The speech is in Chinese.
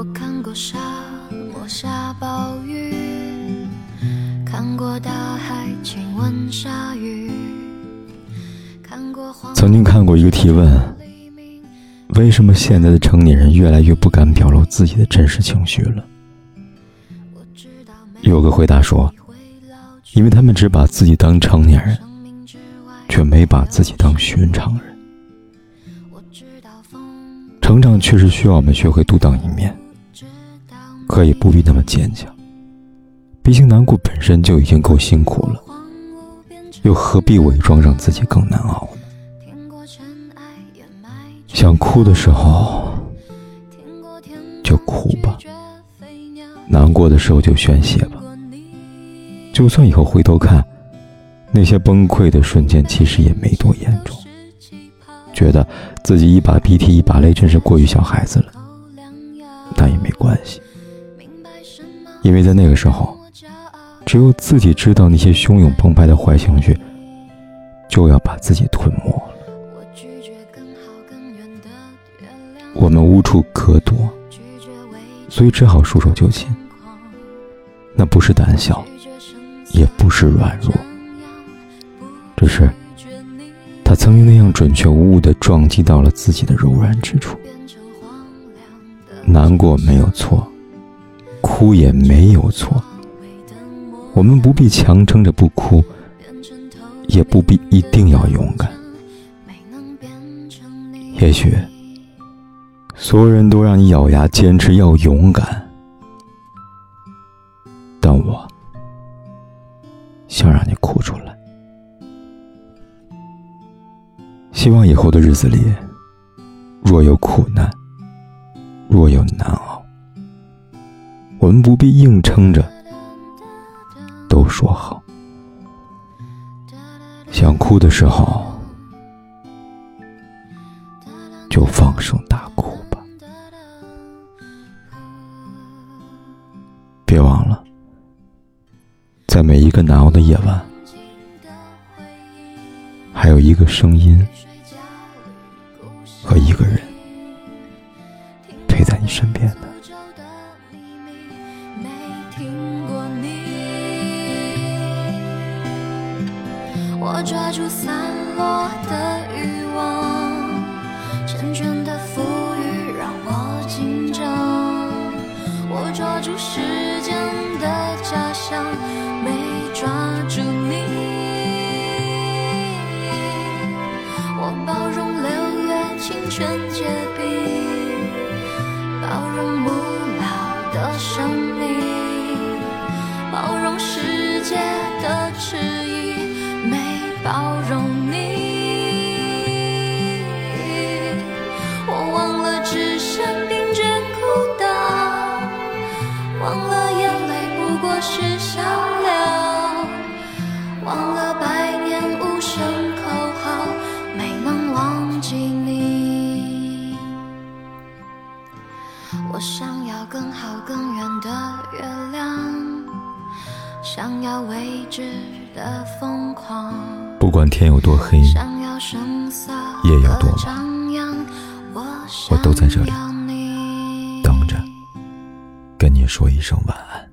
我看过沙漠下暴雨，看过大海亲吻鲨鱼，看过曾经看过一个提问：为什么现在的成年人越来越不敢表露自己的真实情绪了？有个回答说：因为他们只把自己当成年人，却没把自己当寻常人。成长确实需要我们学会独当一面。可以不必那么坚强，毕竟难过本身就已经够辛苦了，又何必伪装让自己更难熬呢？想哭的时候就哭吧，难过的时候就宣泄吧。就算以后回头看，那些崩溃的瞬间其实也没多严重，觉得自己一把鼻涕一把泪，真是过于小孩子了，但也没关系。因为在那个时候，只有自己知道那些汹涌澎湃的坏情绪就要把自己吞没了。我们无处可躲，所以只好束手就擒。那不是胆小，也不是软弱，只是他曾经那样准确无误地撞击到了自己的柔软之处。难过没有错。哭也没有错，我们不必强撑着不哭，也不必一定要勇敢。也许，所有人都让你咬牙坚持要勇敢，但我想让你哭出来。希望以后的日子里，若有苦难，若有难熬。我们不必硬撑着，都说好。想哭的时候，就放声大哭吧。别忘了，在每一个难熬的夜晚，还有一个声音和一个人陪在你身边的。我抓住散落的欲望，缱绻的浮语让我紧张。我抓住时间的假象，没抓住你。我包容六月清泉结冰，包容不老的生命，包容世界的迟疑。包容你，我忘了置身冰卷孤岛，忘了眼泪不过是笑料，忘了百年无声口号，没能忘记你。我想要更好更圆的月亮，想要未知的疯狂。不管天有多黑，夜有多晚，我都在这里等着，跟你说一声晚安。